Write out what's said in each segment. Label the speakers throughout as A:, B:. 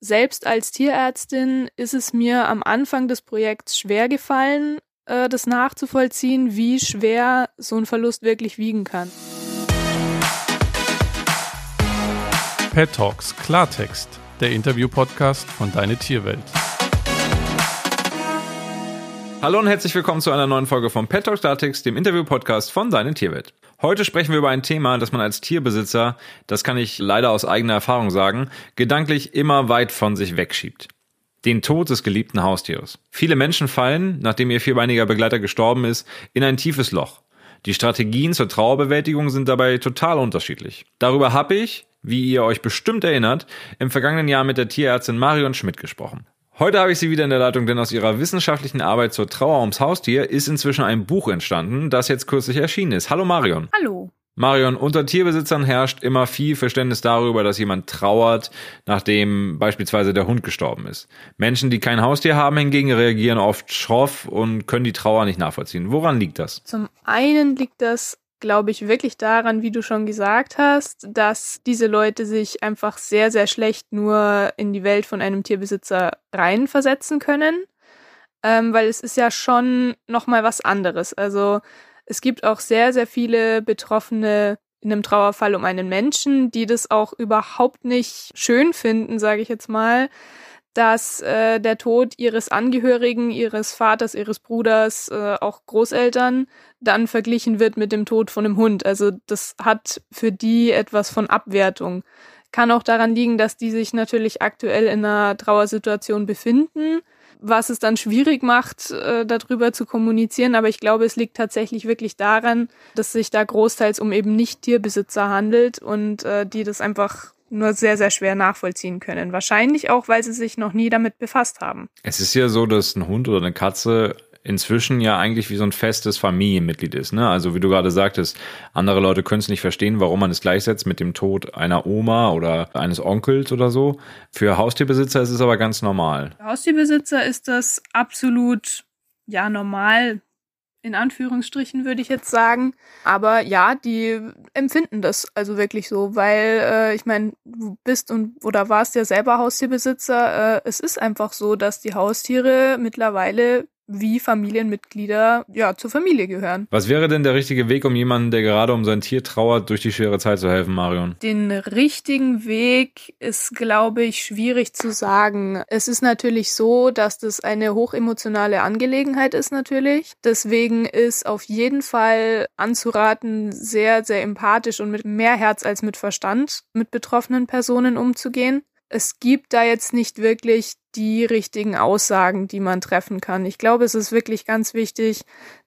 A: selbst als Tierärztin ist es mir am Anfang des Projekts schwer gefallen, äh, das nachzuvollziehen, wie schwer so ein Verlust wirklich wiegen kann.
B: Pet Talks Klartext, der Interview-Podcast von Deine Tierwelt.
C: Hallo und herzlich willkommen zu einer neuen Folge von Pet Talks Klartext, dem Interview-Podcast von Deine Tierwelt. Heute sprechen wir über ein Thema, das man als Tierbesitzer, das kann ich leider aus eigener Erfahrung sagen, gedanklich immer weit von sich wegschiebt. Den Tod des geliebten Haustieres. Viele Menschen fallen, nachdem ihr vierbeiniger Begleiter gestorben ist, in ein tiefes Loch. Die Strategien zur Trauerbewältigung sind dabei total unterschiedlich. Darüber habe ich, wie ihr euch bestimmt erinnert, im vergangenen Jahr mit der Tierärztin Marion Schmidt gesprochen. Heute habe ich sie wieder in der Leitung, denn aus ihrer wissenschaftlichen Arbeit zur Trauer ums Haustier ist inzwischen ein Buch entstanden, das jetzt kürzlich erschienen ist. Hallo Marion.
A: Hallo.
C: Marion, unter Tierbesitzern herrscht immer viel Verständnis darüber, dass jemand trauert, nachdem beispielsweise der Hund gestorben ist. Menschen, die kein Haustier haben, hingegen reagieren oft schroff und können die Trauer nicht nachvollziehen. Woran liegt das?
A: Zum einen liegt das glaube ich, wirklich daran, wie du schon gesagt hast, dass diese Leute sich einfach sehr, sehr schlecht nur in die Welt von einem Tierbesitzer reinversetzen können, ähm, weil es ist ja schon nochmal was anderes. Also es gibt auch sehr, sehr viele Betroffene in einem Trauerfall um einen Menschen, die das auch überhaupt nicht schön finden, sage ich jetzt mal, dass äh, der Tod ihres Angehörigen, ihres Vaters, ihres Bruders, äh, auch Großeltern dann verglichen wird mit dem Tod von einem Hund. Also das hat für die etwas von Abwertung. Kann auch daran liegen, dass die sich natürlich aktuell in einer Trauersituation befinden, was es dann schwierig macht, äh, darüber zu kommunizieren. Aber ich glaube, es liegt tatsächlich wirklich daran, dass sich da großteils um eben nicht Tierbesitzer handelt und äh, die das einfach nur sehr, sehr schwer nachvollziehen können. Wahrscheinlich auch, weil sie sich noch nie damit befasst haben.
C: Es ist ja so, dass ein Hund oder eine Katze inzwischen ja eigentlich wie so ein festes Familienmitglied ist. Ne? Also wie du gerade sagtest, andere Leute können es nicht verstehen, warum man es gleichsetzt mit dem Tod einer Oma oder eines Onkels oder so. Für Haustierbesitzer ist es aber ganz normal.
A: Für Haustierbesitzer ist das absolut ja normal in Anführungsstrichen würde ich jetzt sagen. Aber ja, die empfinden das also wirklich so, weil äh, ich meine, du bist und oder warst ja selber Haustierbesitzer. Äh, es ist einfach so, dass die Haustiere mittlerweile wie Familienmitglieder ja zur Familie gehören.
C: Was wäre denn der richtige Weg, um jemanden, der gerade um sein Tier trauert, durch die schwere Zeit zu helfen, Marion?
A: Den richtigen Weg ist, glaube ich, schwierig zu sagen. Es ist natürlich so, dass das eine hochemotionale Angelegenheit ist natürlich. Deswegen ist auf jeden Fall anzuraten, sehr, sehr empathisch und mit mehr Herz als mit Verstand mit betroffenen Personen umzugehen es gibt da jetzt nicht wirklich die richtigen Aussagen, die man treffen kann. Ich glaube, es ist wirklich ganz wichtig,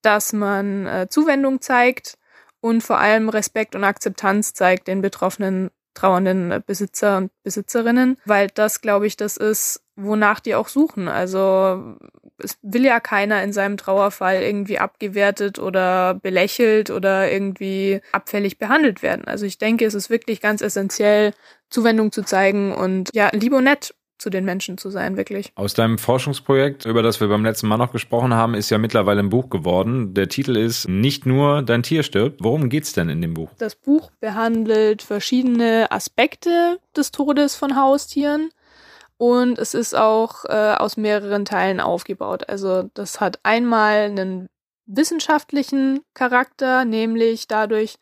A: dass man äh, Zuwendung zeigt und vor allem Respekt und Akzeptanz zeigt den betroffenen trauernden Besitzer und Besitzerinnen, weil das, glaube ich, das ist, wonach die auch suchen. Also es will ja keiner in seinem Trauerfall irgendwie abgewertet oder belächelt oder irgendwie abfällig behandelt werden. Also ich denke, es ist wirklich ganz essentiell, Zuwendung zu zeigen und ja, lieb und nett zu den Menschen zu sein, wirklich.
C: Aus deinem Forschungsprojekt, über das wir beim letzten Mal noch gesprochen haben, ist ja mittlerweile ein Buch geworden. Der Titel ist Nicht nur dein Tier stirbt. Worum geht's denn in dem Buch?
A: Das Buch behandelt verschiedene Aspekte des Todes von Haustieren. Und es ist auch äh, aus mehreren Teilen aufgebaut. Also das hat einmal einen wissenschaftlichen Charakter, nämlich dadurch,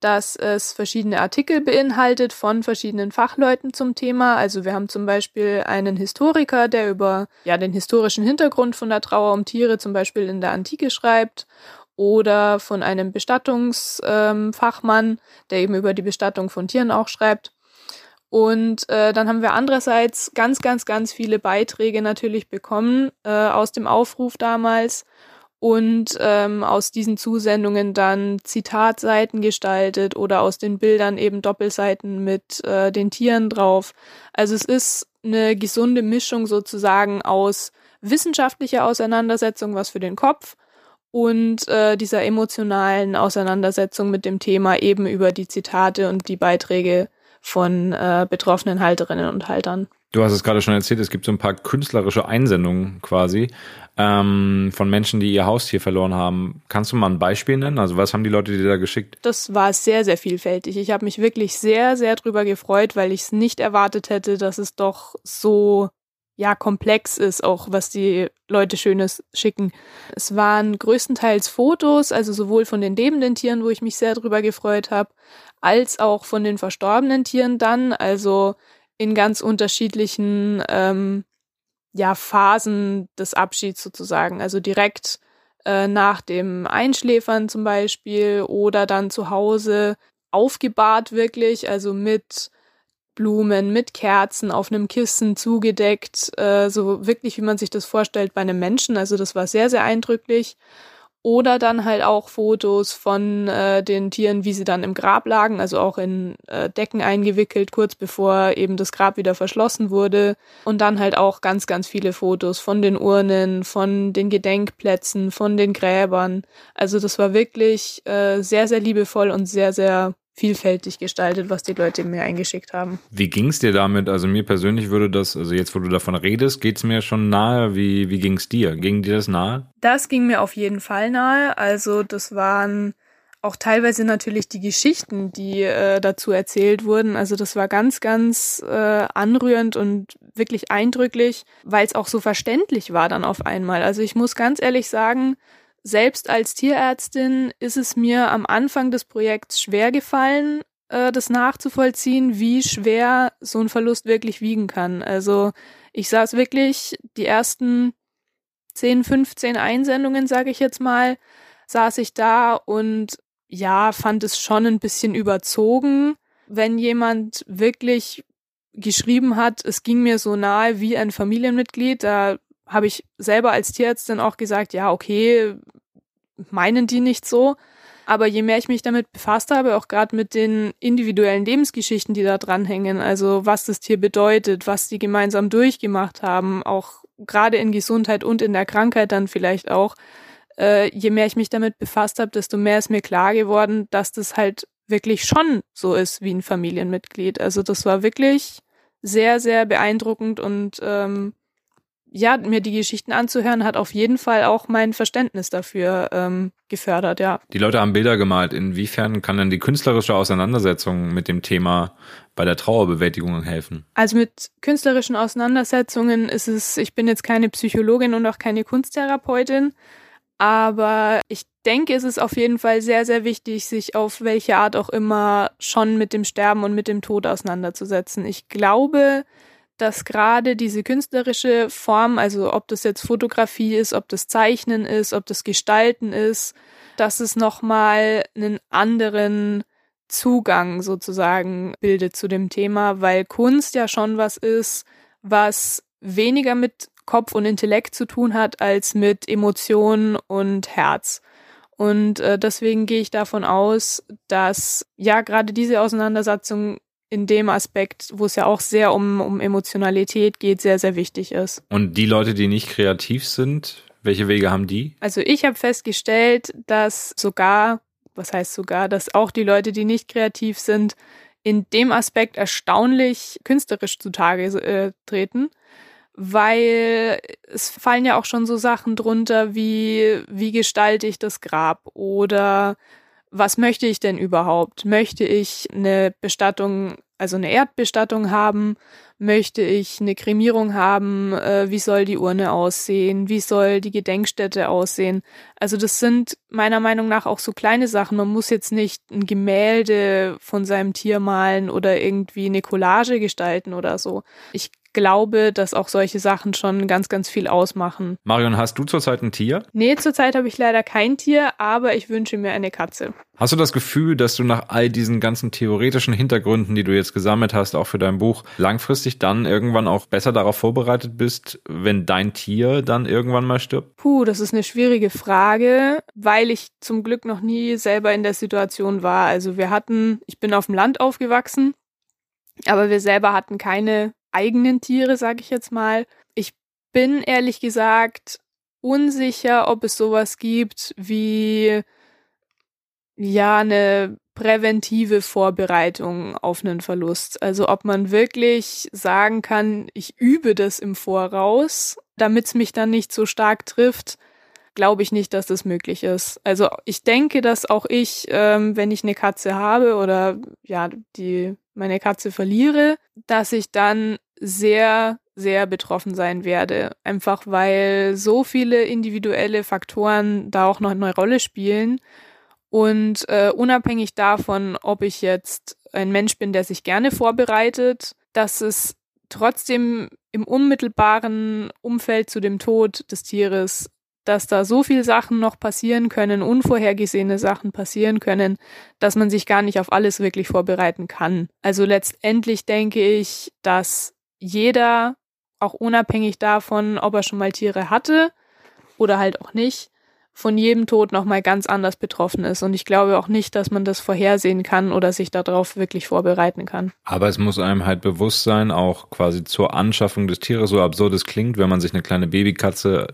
A: dass es verschiedene Artikel beinhaltet von verschiedenen Fachleuten zum Thema. Also wir haben zum Beispiel einen Historiker, der über ja den historischen Hintergrund von der Trauer um Tiere zum Beispiel in der Antike schreibt oder von einem Bestattungsfachmann, ähm, der eben über die Bestattung von Tieren auch schreibt. Und äh, dann haben wir andererseits ganz, ganz, ganz viele Beiträge natürlich bekommen äh, aus dem Aufruf damals und ähm, aus diesen Zusendungen dann Zitatseiten gestaltet oder aus den Bildern eben Doppelseiten mit äh, den Tieren drauf. Also es ist eine gesunde Mischung sozusagen aus wissenschaftlicher Auseinandersetzung, was für den Kopf, und äh, dieser emotionalen Auseinandersetzung mit dem Thema eben über die Zitate und die Beiträge von äh, betroffenen Halterinnen und Haltern.
C: Du hast es gerade schon erzählt, es gibt so ein paar künstlerische Einsendungen quasi ähm, von Menschen, die ihr Haustier verloren haben. Kannst du mal ein Beispiel nennen? Also was haben die Leute dir da geschickt?
A: Das war sehr, sehr vielfältig. Ich habe mich wirklich sehr, sehr drüber gefreut, weil ich es nicht erwartet hätte, dass es doch so ja komplex ist, auch was die Leute Schönes schicken. Es waren größtenteils Fotos, also sowohl von den lebenden Tieren, wo ich mich sehr drüber gefreut habe, als auch von den verstorbenen Tieren dann, also in ganz unterschiedlichen ähm, ja, Phasen des Abschieds sozusagen. Also direkt äh, nach dem Einschläfern zum Beispiel oder dann zu Hause aufgebahrt wirklich, also mit Blumen, mit Kerzen auf einem Kissen zugedeckt, äh, so wirklich, wie man sich das vorstellt bei einem Menschen. Also das war sehr, sehr eindrücklich. Oder dann halt auch Fotos von äh, den Tieren, wie sie dann im Grab lagen, also auch in äh, Decken eingewickelt, kurz bevor eben das Grab wieder verschlossen wurde. Und dann halt auch ganz, ganz viele Fotos von den Urnen, von den Gedenkplätzen, von den Gräbern. Also das war wirklich äh, sehr, sehr liebevoll und sehr, sehr vielfältig gestaltet, was die Leute mir eingeschickt haben.
C: Wie ging es dir damit? Also mir persönlich würde das, also jetzt, wo du davon redest, geht es mir schon nahe. Wie, wie ging es dir? Ging dir das nahe?
A: Das ging mir auf jeden Fall nahe. Also das waren auch teilweise natürlich die Geschichten, die äh, dazu erzählt wurden. Also das war ganz, ganz äh, anrührend und wirklich eindrücklich, weil es auch so verständlich war dann auf einmal. Also ich muss ganz ehrlich sagen, selbst als Tierärztin ist es mir am Anfang des Projekts schwer gefallen, äh, das nachzuvollziehen, wie schwer so ein Verlust wirklich wiegen kann. Also ich saß wirklich die ersten 10, 15 Einsendungen, sage ich jetzt mal, saß ich da und ja, fand es schon ein bisschen überzogen, wenn jemand wirklich geschrieben hat, es ging mir so nahe wie ein Familienmitglied, da habe ich selber als Tierärztin auch gesagt, ja, okay, meinen die nicht so. Aber je mehr ich mich damit befasst habe, auch gerade mit den individuellen Lebensgeschichten, die da dranhängen, also was das Tier bedeutet, was die gemeinsam durchgemacht haben, auch gerade in Gesundheit und in der Krankheit dann vielleicht auch, äh, je mehr ich mich damit befasst habe, desto mehr ist mir klar geworden, dass das halt wirklich schon so ist wie ein Familienmitglied. Also das war wirklich sehr, sehr beeindruckend und ähm, ja, mir die Geschichten anzuhören, hat auf jeden Fall auch mein Verständnis dafür ähm, gefördert, ja.
C: Die Leute haben Bilder gemalt. Inwiefern kann denn die künstlerische Auseinandersetzung mit dem Thema bei der Trauerbewältigung helfen?
A: Also mit künstlerischen Auseinandersetzungen ist es, ich bin jetzt keine Psychologin und auch keine Kunsttherapeutin, aber ich denke, es ist auf jeden Fall sehr, sehr wichtig, sich auf welche Art auch immer schon mit dem Sterben und mit dem Tod auseinanderzusetzen. Ich glaube, dass gerade diese künstlerische Form, also ob das jetzt Fotografie ist, ob das Zeichnen ist, ob das Gestalten ist, dass es nochmal einen anderen Zugang sozusagen bildet zu dem Thema, weil Kunst ja schon was ist, was weniger mit Kopf und Intellekt zu tun hat als mit Emotionen und Herz. Und äh, deswegen gehe ich davon aus, dass ja gerade diese Auseinandersetzung in dem Aspekt, wo es ja auch sehr um, um Emotionalität geht, sehr, sehr wichtig ist.
C: Und die Leute, die nicht kreativ sind, welche Wege haben die?
A: Also ich habe festgestellt, dass sogar, was heißt sogar, dass auch die Leute, die nicht kreativ sind, in dem Aspekt erstaunlich künstlerisch zutage äh, treten, weil es fallen ja auch schon so Sachen drunter wie, wie gestalte ich das Grab oder was möchte ich denn überhaupt? Möchte ich eine Bestattung, also eine Erdbestattung haben? Möchte ich eine Kremierung haben? Äh, wie soll die Urne aussehen? Wie soll die Gedenkstätte aussehen? Also das sind meiner Meinung nach auch so kleine Sachen. Man muss jetzt nicht ein Gemälde von seinem Tier malen oder irgendwie eine Collage gestalten oder so. Ich glaube, dass auch solche Sachen schon ganz, ganz viel ausmachen.
C: Marion, hast du zurzeit ein Tier?
A: Nee, zurzeit habe ich leider kein Tier, aber ich wünsche mir eine Katze.
C: Hast du das Gefühl, dass du nach all diesen ganzen theoretischen Hintergründen, die du jetzt gesammelt hast, auch für dein Buch, langfristig dann irgendwann auch besser darauf vorbereitet bist, wenn dein Tier dann irgendwann mal stirbt?
A: Puh, das ist eine schwierige Frage, weil ich zum Glück noch nie selber in der Situation war. Also wir hatten, ich bin auf dem Land aufgewachsen, aber wir selber hatten keine eigenen Tiere, sage ich jetzt mal. Ich bin ehrlich gesagt unsicher, ob es sowas gibt wie ja eine präventive Vorbereitung auf einen Verlust. Also ob man wirklich sagen kann, ich übe das im Voraus, damit es mich dann nicht so stark trifft, glaube ich nicht, dass das möglich ist. Also ich denke, dass auch ich, ähm, wenn ich eine Katze habe oder ja, die meine Katze verliere, dass ich dann sehr, sehr betroffen sein werde. Einfach weil so viele individuelle Faktoren da auch noch eine Rolle spielen. Und äh, unabhängig davon, ob ich jetzt ein Mensch bin, der sich gerne vorbereitet, dass es trotzdem im unmittelbaren Umfeld zu dem Tod des Tieres dass da so viel Sachen noch passieren können, unvorhergesehene Sachen passieren können, dass man sich gar nicht auf alles wirklich vorbereiten kann. Also letztendlich denke ich, dass jeder, auch unabhängig davon, ob er schon mal Tiere hatte oder halt auch nicht, von jedem Tod nochmal ganz anders betroffen ist. Und ich glaube auch nicht, dass man das vorhersehen kann oder sich darauf wirklich vorbereiten kann.
C: Aber es muss einem halt bewusst sein, auch quasi zur Anschaffung des Tieres, so absurd es klingt, wenn man sich eine kleine Babykatze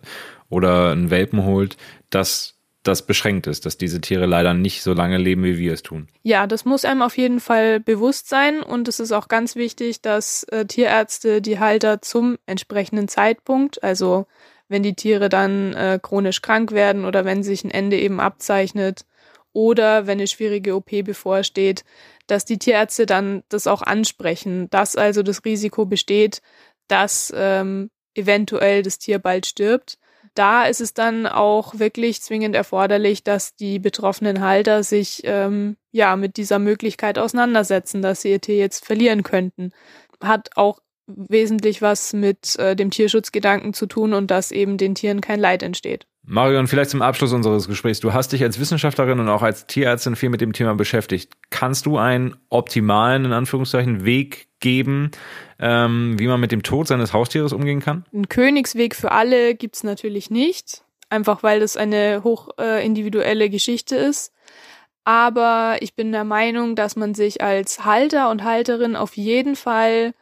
C: oder einen Welpen holt, dass das beschränkt ist, dass diese Tiere leider nicht so lange leben, wie wir es tun.
A: Ja, das muss einem auf jeden Fall bewusst sein und es ist auch ganz wichtig, dass äh, Tierärzte die Halter zum entsprechenden Zeitpunkt, also wenn die Tiere dann äh, chronisch krank werden oder wenn sich ein Ende eben abzeichnet oder wenn eine schwierige OP bevorsteht, dass die Tierärzte dann das auch ansprechen, dass also das Risiko besteht, dass ähm, eventuell das Tier bald stirbt da ist es dann auch wirklich zwingend erforderlich, dass die betroffenen Halter sich ähm, ja mit dieser Möglichkeit auseinandersetzen, dass sie ihr Tier jetzt verlieren könnten. Hat auch wesentlich was mit äh, dem Tierschutzgedanken zu tun und dass eben den Tieren kein Leid entsteht.
C: Marion, vielleicht zum Abschluss unseres Gesprächs. Du hast dich als Wissenschaftlerin und auch als Tierärztin viel mit dem Thema beschäftigt. Kannst du einen optimalen, in Anführungszeichen, Weg geben, ähm, wie man mit dem Tod seines Haustieres umgehen kann?
A: Ein Königsweg für alle gibt's natürlich nicht, einfach weil das eine hoch äh, individuelle Geschichte ist. Aber ich bin der Meinung, dass man sich als Halter und Halterin auf jeden Fall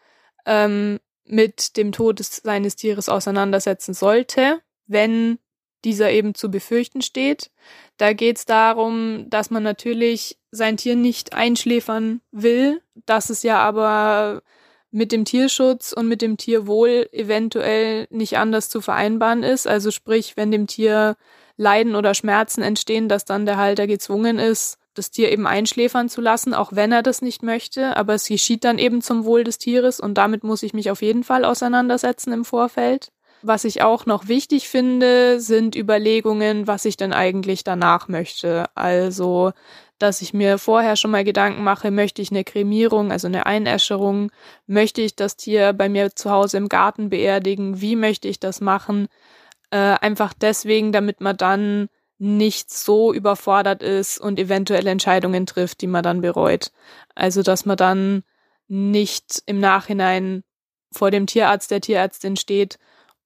A: ähm, mit dem Tod des, seines Tieres auseinandersetzen sollte, wenn dieser eben zu befürchten steht. Da geht es darum, dass man natürlich sein Tier nicht einschläfern will, dass es ja aber mit dem Tierschutz und mit dem Tierwohl eventuell nicht anders zu vereinbaren ist. Also sprich, wenn dem Tier Leiden oder Schmerzen entstehen, dass dann der Halter gezwungen ist, das Tier eben einschläfern zu lassen, auch wenn er das nicht möchte. Aber es geschieht dann eben zum Wohl des Tieres und damit muss ich mich auf jeden Fall auseinandersetzen im Vorfeld. Was ich auch noch wichtig finde, sind Überlegungen, was ich denn eigentlich danach möchte. Also, dass ich mir vorher schon mal Gedanken mache, möchte ich eine Kremierung, also eine Einäscherung, möchte ich das Tier bei mir zu Hause im Garten beerdigen, wie möchte ich das machen? Äh, einfach deswegen, damit man dann nicht so überfordert ist und eventuell Entscheidungen trifft, die man dann bereut. Also, dass man dann nicht im Nachhinein vor dem Tierarzt, der Tierärztin steht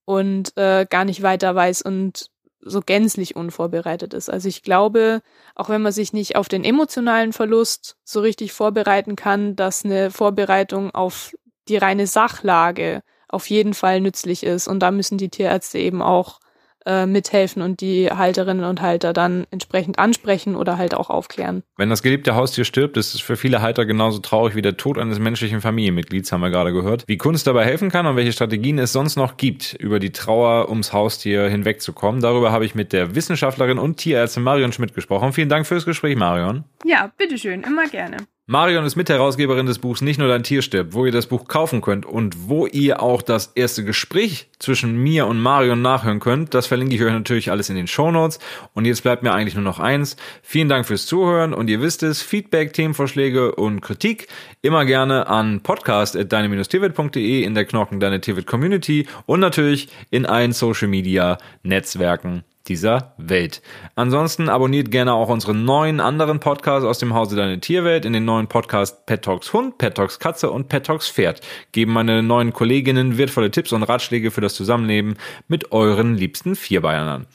A: und äh, gar nicht weiter weiß und so gänzlich unvorbereitet ist. Also ich glaube, auch wenn man sich nicht auf den emotionalen Verlust so richtig vorbereiten kann, dass eine Vorbereitung auf die reine Sachlage auf jeden Fall nützlich ist. Und da müssen die Tierärzte eben auch äh, mithelfen und die Halterinnen und Halter dann entsprechend ansprechen oder halt auch aufklären.
C: Wenn das geliebte Haustier stirbt, ist es für viele Halter genauso traurig wie der Tod eines menschlichen Familienmitglieds, haben wir gerade gehört. Wie Kunst dabei helfen kann und welche Strategien es sonst noch gibt, über die Trauer ums Haustier hinwegzukommen, darüber habe ich mit der Wissenschaftlerin und Tierärztin Marion Schmidt gesprochen. Vielen Dank fürs Gespräch, Marion.
A: Ja, bitteschön, immer gerne.
C: Marion ist Mitherausgeberin des Buchs Nicht nur dein Tier stirbt, wo ihr das Buch kaufen könnt und wo ihr auch das erste Gespräch zwischen mir und Marion nachhören könnt. Das verlinke ich euch natürlich alles in den Show Notes. Und jetzt bleibt mir eigentlich nur noch eins. Vielen Dank fürs Zuhören und ihr wisst es, Feedback, Themenvorschläge und Kritik immer gerne an podcast.deine-tierwelt.de in der Knochen Deine Tierwelt Community und natürlich in allen Social Media Netzwerken dieser Welt. Ansonsten abonniert gerne auch unsere neuen anderen Podcasts aus dem Hause Deine Tierwelt. In den neuen Podcast Pet Talks Hund, Pet Talks Katze und Pet Talks Pferd geben meine neuen Kolleginnen wertvolle Tipps und Ratschläge für das Zusammenleben mit euren liebsten Vierbeinern.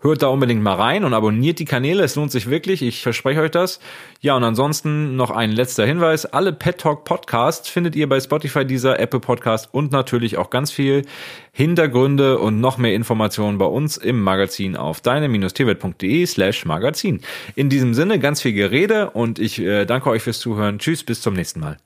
C: Hört da unbedingt mal rein und abonniert die Kanäle. Es lohnt sich wirklich. Ich verspreche euch das. Ja, und ansonsten noch ein letzter Hinweis. Alle Pet Talk Podcasts findet ihr bei Spotify, dieser Apple Podcast und natürlich auch ganz viel Hintergründe und noch mehr Informationen bei uns im Magazin auf deine-tierwelt.de slash Magazin. In diesem Sinne ganz viel Gerede und ich äh, danke euch fürs Zuhören. Tschüss, bis zum nächsten Mal.